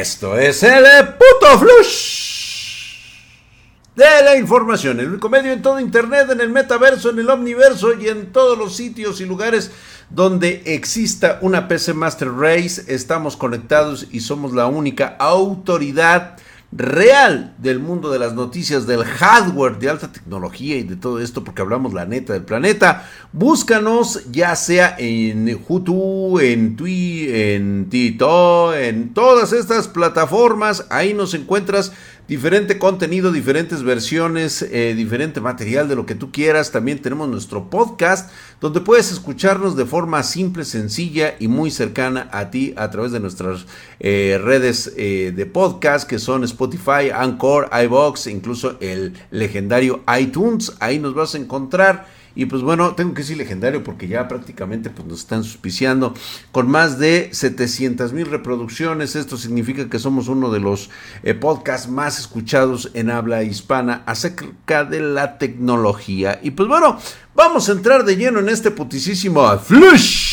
Esto es el puto flush de la información, el único medio en todo internet, en el metaverso, en el omniverso y en todos los sitios y lugares donde exista una PC Master Race. Estamos conectados y somos la única autoridad real del mundo de las noticias, del hardware de alta tecnología y de todo esto, porque hablamos la neta del planeta. Búscanos ya sea en YouTube, en Twitter, en Tito, en todas estas plataformas. Ahí nos encuentras diferente contenido, diferentes versiones, eh, diferente material de lo que tú quieras. También tenemos nuestro podcast donde puedes escucharnos de forma simple, sencilla y muy cercana a ti a través de nuestras eh, redes eh, de podcast que son Spotify, Anchor, iBox, incluso el legendario iTunes. Ahí nos vas a encontrar. Y pues bueno, tengo que decir legendario porque ya prácticamente pues, nos están suspiciando con más de 700 mil reproducciones. Esto significa que somos uno de los eh, podcasts más escuchados en habla hispana acerca de la tecnología. Y pues bueno, vamos a entrar de lleno en este putisísimo flush.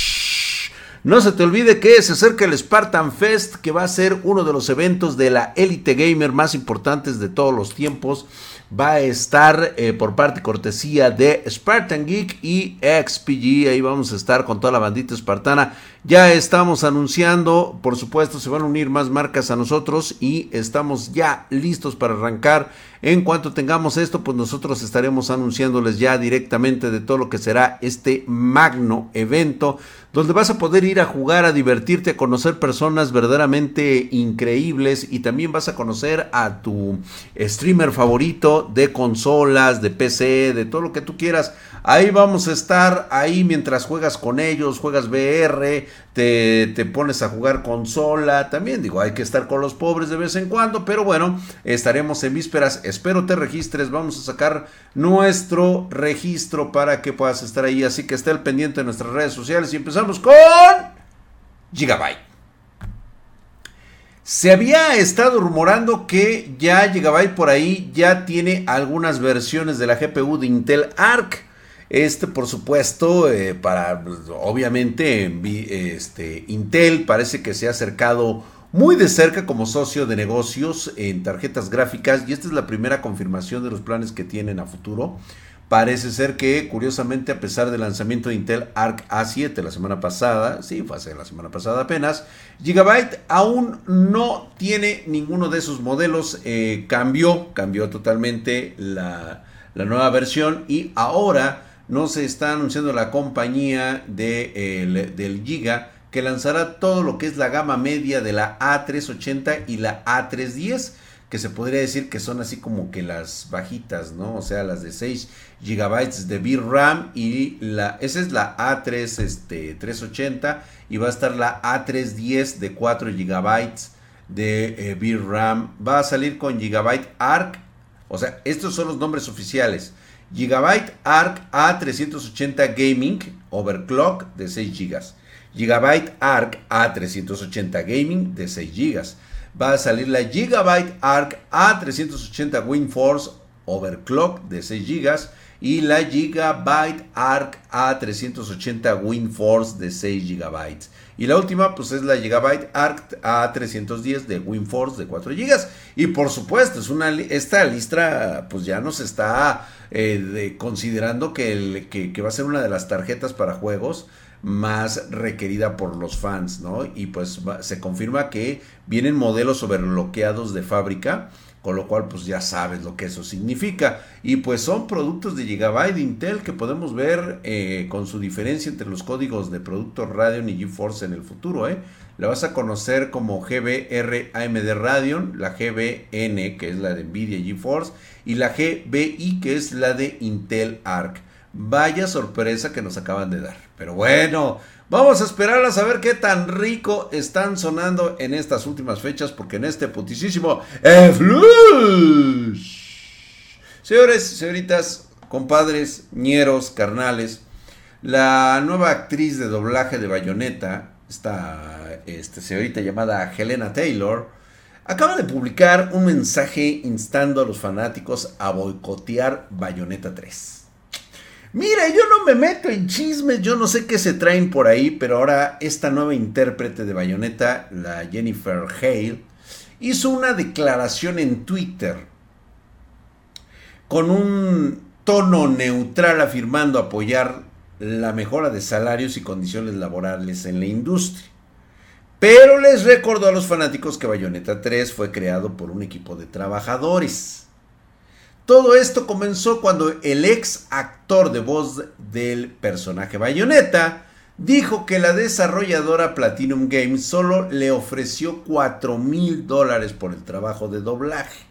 No se te olvide que se acerca el Spartan Fest, que va a ser uno de los eventos de la élite gamer más importantes de todos los tiempos va a estar eh, por parte cortesía de Spartan Geek y XPG. Ahí vamos a estar con toda la bandita espartana. Ya estamos anunciando, por supuesto, se van a unir más marcas a nosotros y estamos ya listos para arrancar. En cuanto tengamos esto, pues nosotros estaremos anunciándoles ya directamente de todo lo que será este magno evento, donde vas a poder ir a jugar, a divertirte, a conocer personas verdaderamente increíbles y también vas a conocer a tu streamer favorito de consolas, de PC, de todo lo que tú quieras. Ahí vamos a estar, ahí mientras juegas con ellos, juegas VR, te, te, pones a jugar consola. También digo, hay que estar con los pobres de vez en cuando, pero bueno, estaremos en vísperas. Espero te registres. Vamos a sacar nuestro registro para que puedas estar ahí. Así que esté al pendiente de nuestras redes sociales y empezamos con Gigabyte. Se había estado rumorando que ya Gigabyte por ahí ya tiene algunas versiones de la GPU de Intel Arc. Este, por supuesto, eh, para obviamente este, Intel parece que se ha acercado muy de cerca como socio de negocios en tarjetas gráficas y esta es la primera confirmación de los planes que tienen a futuro. Parece ser que, curiosamente, a pesar del lanzamiento de Intel Arc A7 la semana pasada, sí, fue hace la semana pasada apenas, Gigabyte aún no tiene ninguno de esos modelos. Eh, cambió, cambió totalmente la, la nueva versión y ahora no se está anunciando la compañía de, del Giga que lanzará todo lo que es la gama media de la A380 y la A310 que se podría decir que son así como que las bajitas, ¿no? O sea, las de 6 GB de VRAM y la esa es la A3 este 380 y va a estar la A310 de 4 GB de eh, VRAM. Va a salir con Gigabyte Arc, o sea, estos son los nombres oficiales. Gigabyte Arc A380 Gaming Overclock de 6 GB. Gigabyte Arc A380 Gaming de 6 GB. Va a salir la Gigabyte Arc A380 WindForce Overclock de 6 GB y la Gigabyte Arc A380 WindForce de 6 GB. Y la última, pues es la Gigabyte Arc A310 de WindForce de 4 GB. Y por supuesto, es una, esta lista, pues ya nos está eh, considerando que, que, va a ser una de las tarjetas para juegos más requerida por los fans, ¿no? Y pues se confirma que vienen modelos sobrebloqueados de fábrica con lo cual pues ya sabes lo que eso significa. Y pues son productos de Gigabyte Intel que podemos ver eh, con su diferencia entre los códigos de productos Radeon y GeForce en el futuro. ¿eh? La vas a conocer como GBR AMD Radeon, la GBN que es la de Nvidia GeForce y la GBI que es la de Intel Arc. Vaya sorpresa que nos acaban de dar. Pero bueno, Vamos a esperar a saber qué tan rico están sonando en estas últimas fechas, porque en este putisísimo Flush. Señores, señoritas, compadres, ñeros, carnales, la nueva actriz de doblaje de Bayonetta, esta este, señorita llamada Helena Taylor, acaba de publicar un mensaje instando a los fanáticos a boicotear Bayonetta 3. Mira, yo no me meto en chismes, yo no sé qué se traen por ahí, pero ahora esta nueva intérprete de Bayonetta, la Jennifer Hale, hizo una declaración en Twitter con un tono neutral afirmando apoyar la mejora de salarios y condiciones laborales en la industria. Pero les recordó a los fanáticos que Bayonetta 3 fue creado por un equipo de trabajadores. Todo esto comenzó cuando el ex actor de voz del personaje Bayonetta dijo que la desarrolladora Platinum Games solo le ofreció 4 mil dólares por el trabajo de doblaje.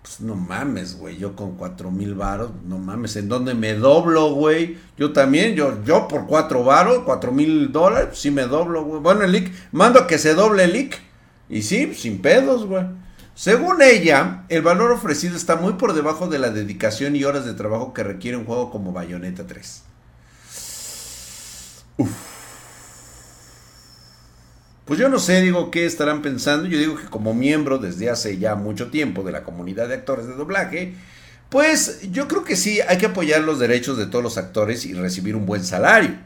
Pues no mames, güey, yo con 4 mil varos, no mames, ¿en dónde me doblo, güey? Yo también, yo, yo por 4 varos, 4 mil dólares, sí me doblo, güey. Bueno, el leak, mando a que se doble el leak. Y sí, sin pedos, güey. Según ella, el valor ofrecido está muy por debajo de la dedicación y horas de trabajo que requiere un juego como Bayonetta 3. Uf. Pues yo no sé, digo, qué estarán pensando. Yo digo que como miembro desde hace ya mucho tiempo de la comunidad de actores de doblaje, pues yo creo que sí, hay que apoyar los derechos de todos los actores y recibir un buen salario.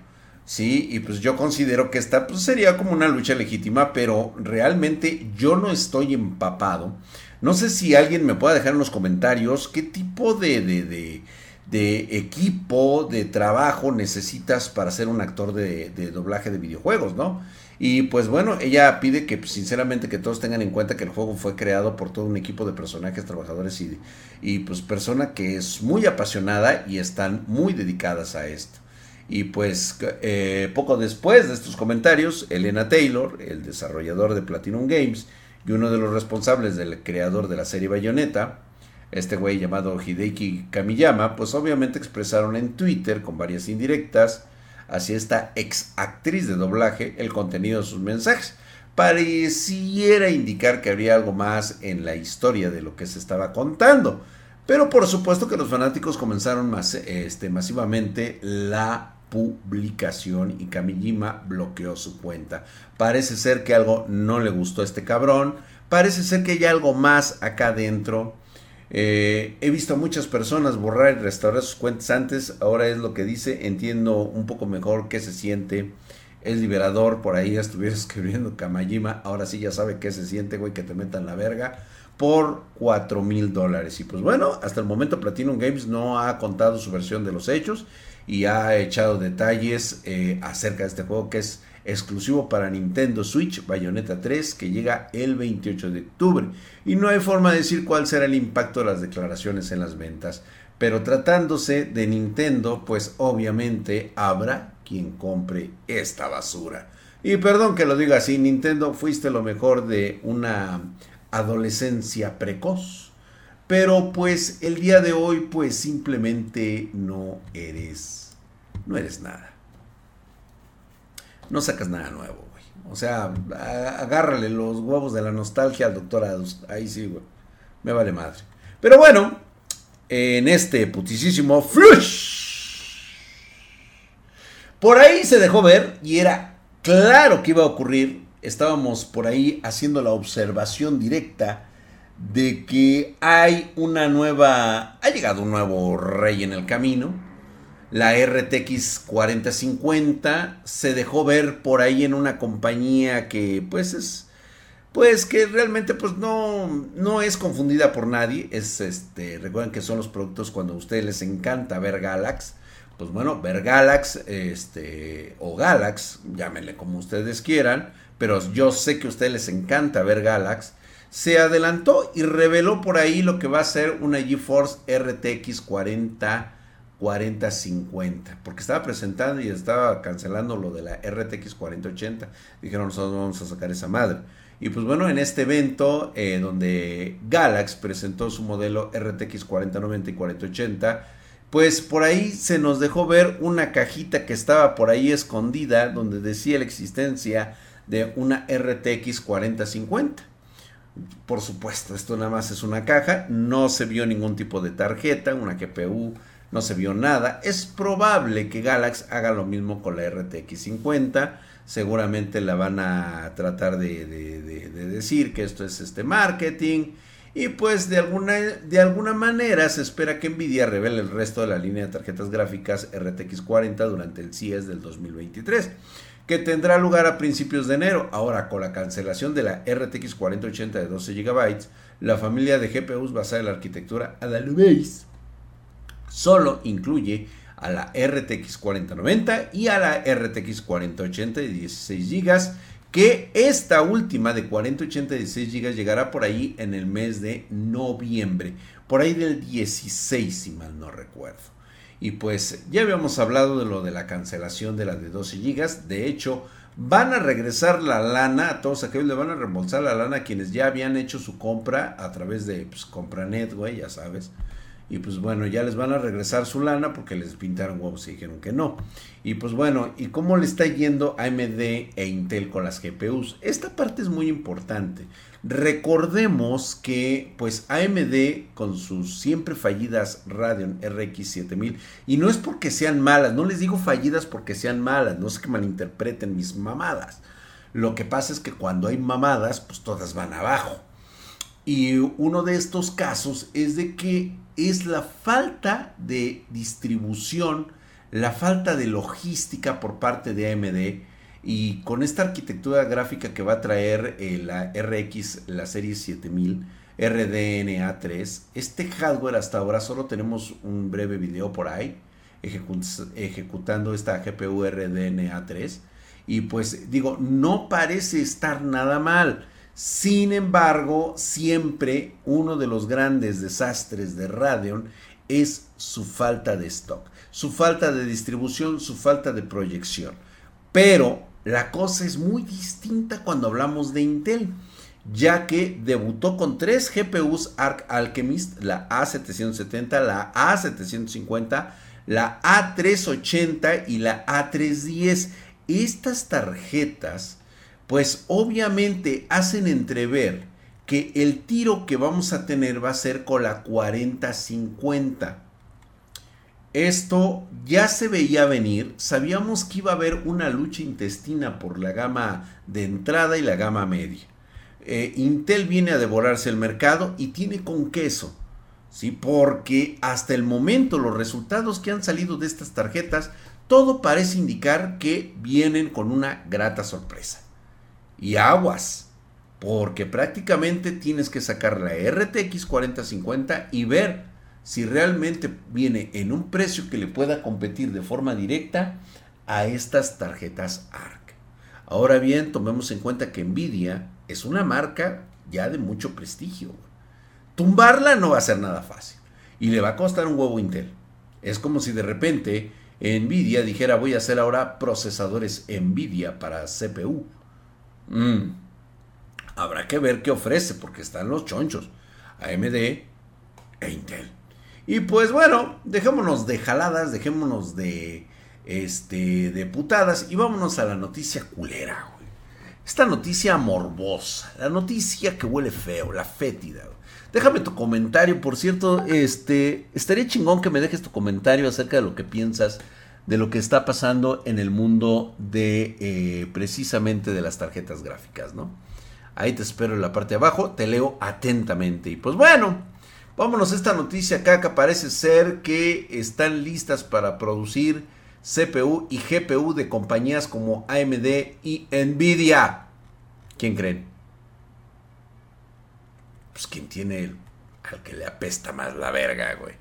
Sí, y pues yo considero que esta pues, sería como una lucha legítima, pero realmente yo no estoy empapado. No sé si alguien me pueda dejar en los comentarios qué tipo de, de, de, equipo, de trabajo necesitas para ser un actor de, de doblaje de videojuegos, ¿no? Y pues bueno, ella pide que pues, sinceramente que todos tengan en cuenta que el juego fue creado por todo un equipo de personajes, trabajadores y, y pues persona que es muy apasionada y están muy dedicadas a esto. Y pues eh, poco después de estos comentarios, Elena Taylor, el desarrollador de Platinum Games y uno de los responsables del creador de la serie Bayonetta, este güey llamado Hideki Kamiyama, pues obviamente expresaron en Twitter con varias indirectas hacia esta ex actriz de doblaje el contenido de sus mensajes. Pareciera indicar que habría algo más en la historia de lo que se estaba contando. Pero por supuesto que los fanáticos comenzaron este, masivamente la publicación y Kamijima bloqueó su cuenta. Parece ser que algo no le gustó a este cabrón. Parece ser que hay algo más acá adentro eh, he visto a muchas personas borrar y restaurar sus cuentas antes, ahora es lo que dice, entiendo un poco mejor qué se siente, es liberador, por ahí ya estuviera escribiendo Kamajima, ahora sí ya sabe qué se siente, güey, que te metan la verga, por 4 mil dólares. Y pues bueno, hasta el momento Platinum Games no ha contado su versión de los hechos y ha echado detalles eh, acerca de este juego que es exclusivo para Nintendo Switch Bayonetta 3 que llega el 28 de octubre. Y no hay forma de decir cuál será el impacto de las declaraciones en las ventas. Pero tratándose de Nintendo, pues obviamente habrá quien compre esta basura. Y perdón que lo diga así, Nintendo fuiste lo mejor de una adolescencia precoz. Pero pues el día de hoy pues simplemente no eres, no eres nada no sacas nada nuevo, güey. O sea, agárrale los huevos de la nostalgia al doctor Adus. Ahí sí, güey. Me vale madre. Pero bueno, en este putisísimo flush. Por ahí se dejó ver y era claro que iba a ocurrir. Estábamos por ahí haciendo la observación directa de que hay una nueva, ha llegado un nuevo rey en el camino la RTX 4050 se dejó ver por ahí en una compañía que pues es pues que realmente pues no, no es confundida por nadie. Es este, recuerden que son los productos cuando a ustedes les encanta ver Galax. Pues bueno, ver Galax, este, o Galax, llámenle como ustedes quieran, pero yo sé que a ustedes les encanta ver Galax. Se adelantó y reveló por ahí lo que va a ser una GeForce RTX 40 4050, porque estaba presentando y estaba cancelando lo de la RTX 4080. Dijeron, nosotros vamos a sacar esa madre. Y pues bueno, en este evento eh, donde Galax presentó su modelo RTX 4090 y 4080, pues por ahí se nos dejó ver una cajita que estaba por ahí escondida donde decía la existencia de una RTX 4050. Por supuesto, esto nada más es una caja, no se vio ningún tipo de tarjeta, una GPU, no se vio nada. Es probable que Galax haga lo mismo con la RTX 50. Seguramente la van a tratar de, decir que esto es este marketing. Y pues de alguna, de alguna manera se espera que Nvidia revele el resto de la línea de tarjetas gráficas RTX 40 durante el CES del 2023 que tendrá lugar a principios de enero. Ahora, con la cancelación de la RTX 4080 de 12 GB, la familia de GPUs basada en la arquitectura Adalubeis solo incluye a la RTX 4090 y a la RTX 4080 de 16 GB, que esta última de 4080 de 16 GB llegará por ahí en el mes de noviembre, por ahí del 16 si mal no recuerdo. Y pues ya habíamos hablado de lo de la cancelación de la de 12 GB, de hecho van a regresar la lana a todos aquellos, le van a reembolsar la lana a quienes ya habían hecho su compra a través de pues, Compranet, güey, ya sabes y pues bueno, ya les van a regresar su lana porque les pintaron huevos y dijeron que no. Y pues bueno, ¿y cómo le está yendo AMD e Intel con las GPUs? Esta parte es muy importante. Recordemos que pues AMD con sus siempre fallidas Radeon RX 7000 y no es porque sean malas, no les digo fallidas porque sean malas, no es que malinterpreten mis mamadas. Lo que pasa es que cuando hay mamadas, pues todas van abajo. Y uno de estos casos es de que es la falta de distribución, la falta de logística por parte de AMD y con esta arquitectura gráfica que va a traer eh, la RX, la serie 7000, RDNA3, este hardware hasta ahora solo tenemos un breve video por ahí ejecutando esta GPU RDNA3 y pues digo, no parece estar nada mal. Sin embargo, siempre uno de los grandes desastres de Radeon es su falta de stock, su falta de distribución, su falta de proyección. Pero la cosa es muy distinta cuando hablamos de Intel, ya que debutó con tres GPUs Arc Alchemist, la A770, la A750, la A380 y la A310. Estas tarjetas pues obviamente hacen entrever que el tiro que vamos a tener va a ser con la 40-50. Esto ya se veía venir, sabíamos que iba a haber una lucha intestina por la gama de entrada y la gama media. Eh, Intel viene a devorarse el mercado y tiene con queso, ¿sí? porque hasta el momento los resultados que han salido de estas tarjetas, todo parece indicar que vienen con una grata sorpresa y aguas, porque prácticamente tienes que sacar la RTX 4050 y ver si realmente viene en un precio que le pueda competir de forma directa a estas tarjetas ARC. Ahora bien, tomemos en cuenta que Nvidia es una marca ya de mucho prestigio. Tumbarla no va a ser nada fácil y le va a costar un huevo Intel. Es como si de repente Nvidia dijera voy a hacer ahora procesadores Nvidia para CPU Mm. Habrá que ver qué ofrece, porque están los chonchos. AMD e Intel. Y pues bueno, dejémonos de jaladas, dejémonos de, este, de putadas y vámonos a la noticia culera, Esta noticia morbosa, la noticia que huele feo, la fétida. Déjame tu comentario, por cierto, este, estaría chingón que me dejes tu comentario acerca de lo que piensas de lo que está pasando en el mundo de eh, precisamente de las tarjetas gráficas, ¿no? Ahí te espero en la parte de abajo, te leo atentamente. Y pues bueno, vámonos a esta noticia acá que parece ser que están listas para producir CPU y GPU de compañías como AMD y Nvidia. ¿Quién creen? Pues quien tiene al que le apesta más la verga, güey.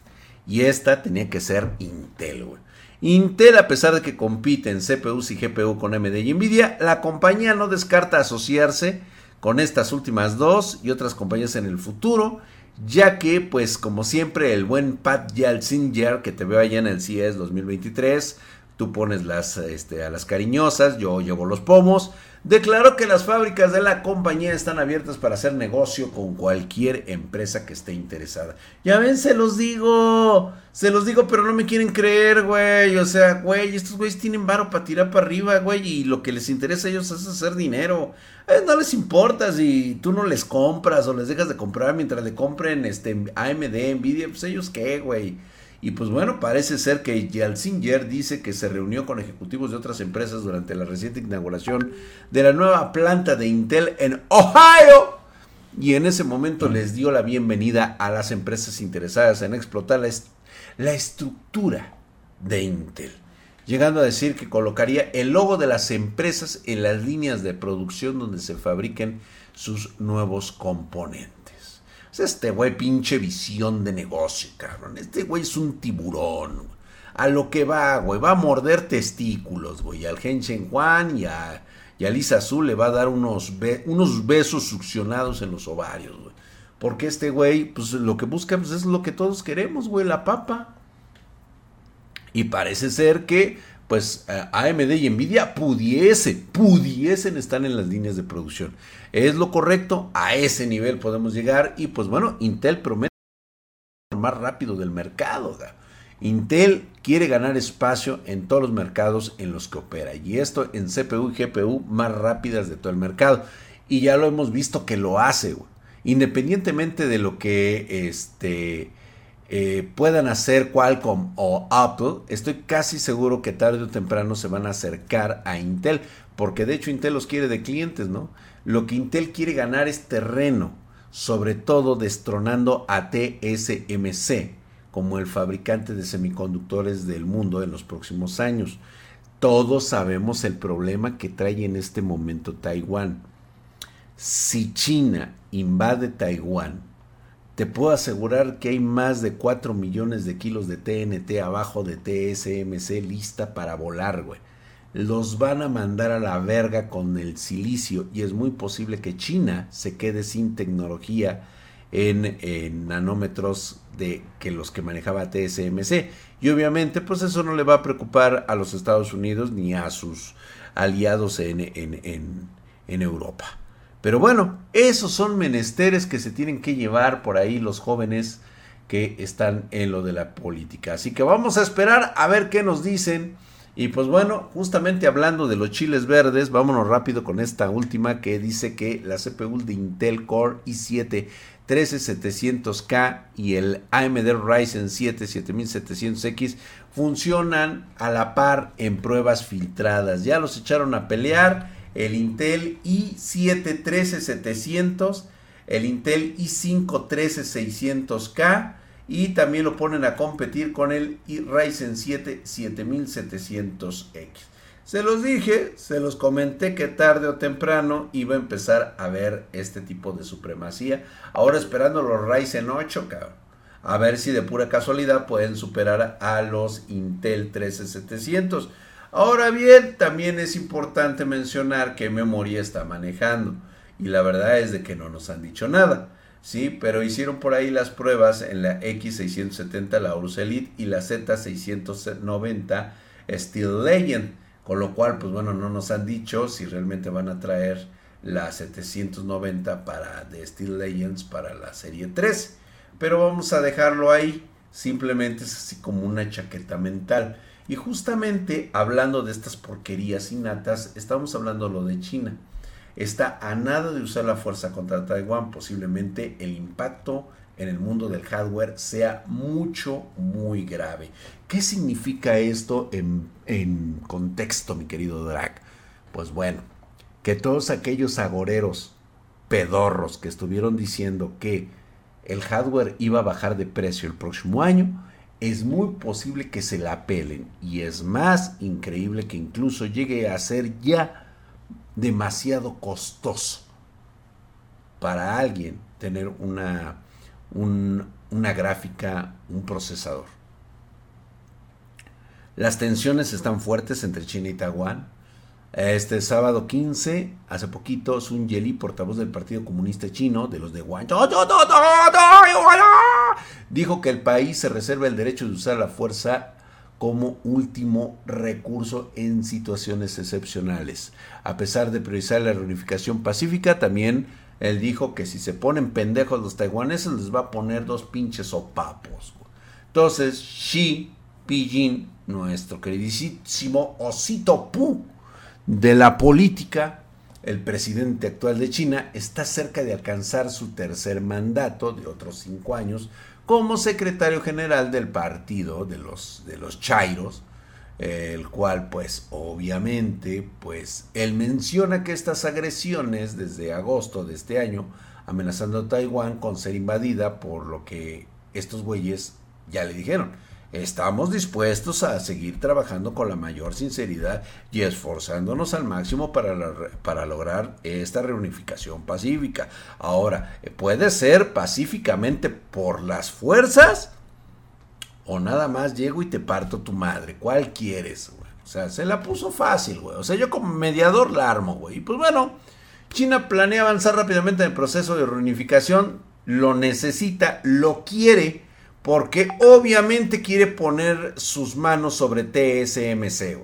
Y esta tenía que ser Intel, güey. Intel, a pesar de que compite en CPUs y GPU con AMD y Nvidia, la compañía no descarta asociarse con estas últimas dos y otras compañías en el futuro, ya que, pues, como siempre, el buen Pat Yalcinger, que te veo allá en el CES 2023, tú pones las, este, a las cariñosas, yo llevo los pomos, declaró que las fábricas de la compañía están abiertas para hacer negocio con cualquier empresa que esté interesada. Ya ven, se los digo, se los digo, pero no me quieren creer, güey. O sea, güey, estos güeyes tienen varo para tirar para arriba, güey, y lo que les interesa a ellos es hacer dinero. no les importa si tú no les compras o les dejas de comprar mientras le compren este AMD, Nvidia, pues ellos qué, güey. Y pues bueno, parece ser que Yalcinger dice que se reunió con ejecutivos de otras empresas durante la reciente inauguración de la nueva planta de Intel en Ohio. Y en ese momento les dio la bienvenida a las empresas interesadas en explotar la, la estructura de Intel. llegando a decir que colocaría el logo de las empresas en las líneas de producción donde se fabriquen sus nuevos componentes. Este güey pinche visión de negocio, cabrón. Este güey es un tiburón. A lo que va, güey. Va a morder testículos, güey. Al Genshen Juan y a, y a Lisa Azul le va a dar unos, unos besos succionados en los ovarios, güey. Porque este güey, pues lo que busca pues, es lo que todos queremos, güey, la papa. Y parece ser que, pues, AMD y Nvidia pudiese, pudiesen estar en las líneas de producción. Es lo correcto, a ese nivel podemos llegar. Y pues bueno, Intel promete más rápido del mercado. Intel quiere ganar espacio en todos los mercados en los que opera. Y esto en CPU y GPU más rápidas de todo el mercado. Y ya lo hemos visto que lo hace, güey independientemente de lo que este, eh, puedan hacer Qualcomm o Apple, estoy casi seguro que tarde o temprano se van a acercar a Intel, porque de hecho Intel los quiere de clientes, ¿no? Lo que Intel quiere ganar es terreno, sobre todo destronando a TSMC como el fabricante de semiconductores del mundo en los próximos años. Todos sabemos el problema que trae en este momento Taiwán si China invade Taiwán, te puedo asegurar que hay más de 4 millones de kilos de TNT abajo de TSMC lista para volar, güey. Los van a mandar a la verga con el silicio y es muy posible que China se quede sin tecnología en, en, nanómetros de que los que manejaba TSMC. Y obviamente, pues eso no le va a preocupar a los Estados Unidos ni a sus aliados en, en, en, en Europa. Pero bueno, esos son menesteres que se tienen que llevar por ahí los jóvenes que están en lo de la política. Así que vamos a esperar a ver qué nos dicen. Y pues bueno, justamente hablando de los chiles verdes, vámonos rápido con esta última que dice que la CPU de Intel Core i7 13700K y el AMD Ryzen 7 7700X funcionan a la par en pruebas filtradas. Ya los echaron a pelear el Intel i7 13700, el Intel i5 13600K y también lo ponen a competir con el Ryzen 7 7700X. Se los dije, se los comenté que tarde o temprano iba a empezar a ver este tipo de supremacía. Ahora esperando los Ryzen 8, A ver si de pura casualidad pueden superar a los Intel 13700. Ahora bien, también es importante mencionar qué memoria está manejando. Y la verdad es de que no nos han dicho nada. Sí, pero hicieron por ahí las pruebas en la X670 la Aorus Elite y la Z690 Steel Legend. Con lo cual, pues bueno, no nos han dicho si realmente van a traer la 790 para de Steel Legends para la serie 3. Pero vamos a dejarlo ahí. Simplemente es así como una chaqueta mental. Y justamente hablando de estas porquerías innatas, estamos hablando lo de China. Está a nada de usar la fuerza contra Taiwán. Posiblemente el impacto en el mundo del hardware sea mucho, muy grave. ¿Qué significa esto en, en contexto, mi querido Drag? Pues bueno, que todos aquellos agoreros pedorros que estuvieron diciendo que el hardware iba a bajar de precio el próximo año, es muy posible que se la pelen y es más increíble que incluso llegue a ser ya demasiado costoso para alguien tener una, una gráfica, un procesador. Las tensiones están fuertes entre China y Taiwán. Este sábado 15, hace poquito, Sun Yeli, portavoz del Partido Comunista Chino, de los de Guangzhou, dijo que el país se reserva el derecho de usar la fuerza como último recurso en situaciones excepcionales. A pesar de priorizar la reunificación pacífica, también él dijo que si se ponen pendejos los taiwaneses les va a poner dos pinches sopapos. Entonces, Xi Jinping, nuestro queridísimo osito Pu, de la política, el presidente actual de China está cerca de alcanzar su tercer mandato de otros cinco años como secretario general del partido de los, de los Chairos, el cual pues obviamente pues él menciona que estas agresiones desde agosto de este año amenazando a Taiwán con ser invadida por lo que estos güeyes ya le dijeron. Estamos dispuestos a seguir trabajando con la mayor sinceridad y esforzándonos al máximo para, para lograr esta reunificación pacífica. Ahora, puede ser pacíficamente por las fuerzas o nada más llego y te parto tu madre. ¿Cuál quieres, güey? O sea, se la puso fácil, güey. O sea, yo como mediador la armo, güey. Y pues bueno, China planea avanzar rápidamente en el proceso de reunificación. Lo necesita, lo quiere, porque obviamente quiere poner sus manos sobre TSMC.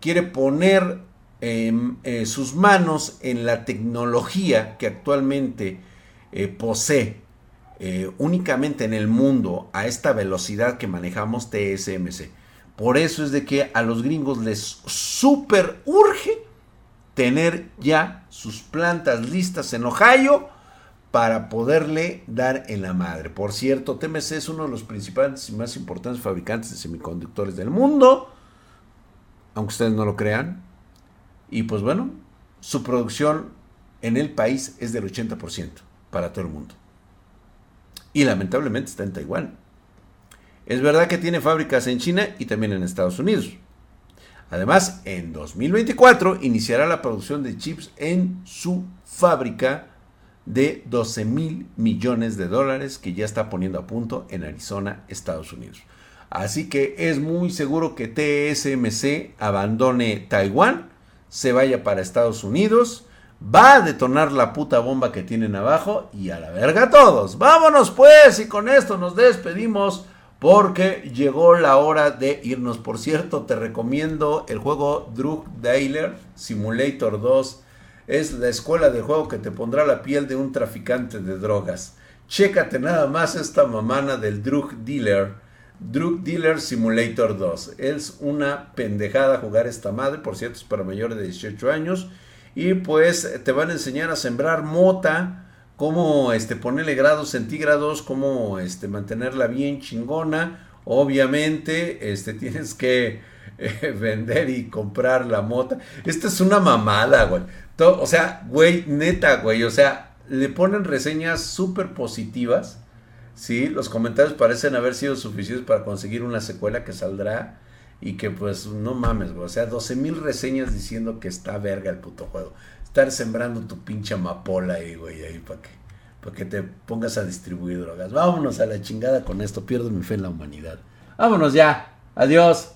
Quiere poner em, eh, sus manos en la tecnología que actualmente eh, posee eh, únicamente en el mundo a esta velocidad que manejamos TSMC. Por eso es de que a los gringos les super urge tener ya sus plantas listas en Ohio para poderle dar en la madre. Por cierto, TMC es uno de los principales y más importantes fabricantes de semiconductores del mundo, aunque ustedes no lo crean. Y pues bueno, su producción en el país es del 80% para todo el mundo y lamentablemente está en Taiwán. Es verdad que tiene fábricas en China y también en Estados Unidos. Además, en 2024 iniciará la producción de chips en su fábrica de 12 mil millones de dólares que ya está poniendo a punto en Arizona, Estados Unidos. Así que es muy seguro que TSMC abandone Taiwán, se vaya para Estados Unidos va a detonar la puta bomba que tienen abajo y a la verga todos. Vámonos pues y con esto nos despedimos porque llegó la hora de irnos. Por cierto, te recomiendo el juego Drug Dealer Simulator 2. Es la escuela de juego que te pondrá la piel de un traficante de drogas. Chécate nada más esta mamana del Drug Dealer. Drug Dealer Simulator 2. Es una pendejada jugar esta madre. Por cierto, es para mayores de 18 años y pues te van a enseñar a sembrar mota, cómo este, ponerle grados centígrados, cómo este, mantenerla bien chingona. Obviamente este, tienes que eh, vender y comprar la mota. Esta es una mamada, güey. o sea, güey, neta, güey. O sea, le ponen reseñas súper positivas. Sí, los comentarios parecen haber sido suficientes para conseguir una secuela que saldrá y que pues no mames, güey. O sea, 12 mil reseñas diciendo que está verga el puto juego. Estar sembrando tu pinche amapola ahí, güey, ahí para que, para que te pongas a distribuir drogas. Vámonos a la chingada con esto. Pierdo mi fe en la humanidad. Vámonos ya. Adiós.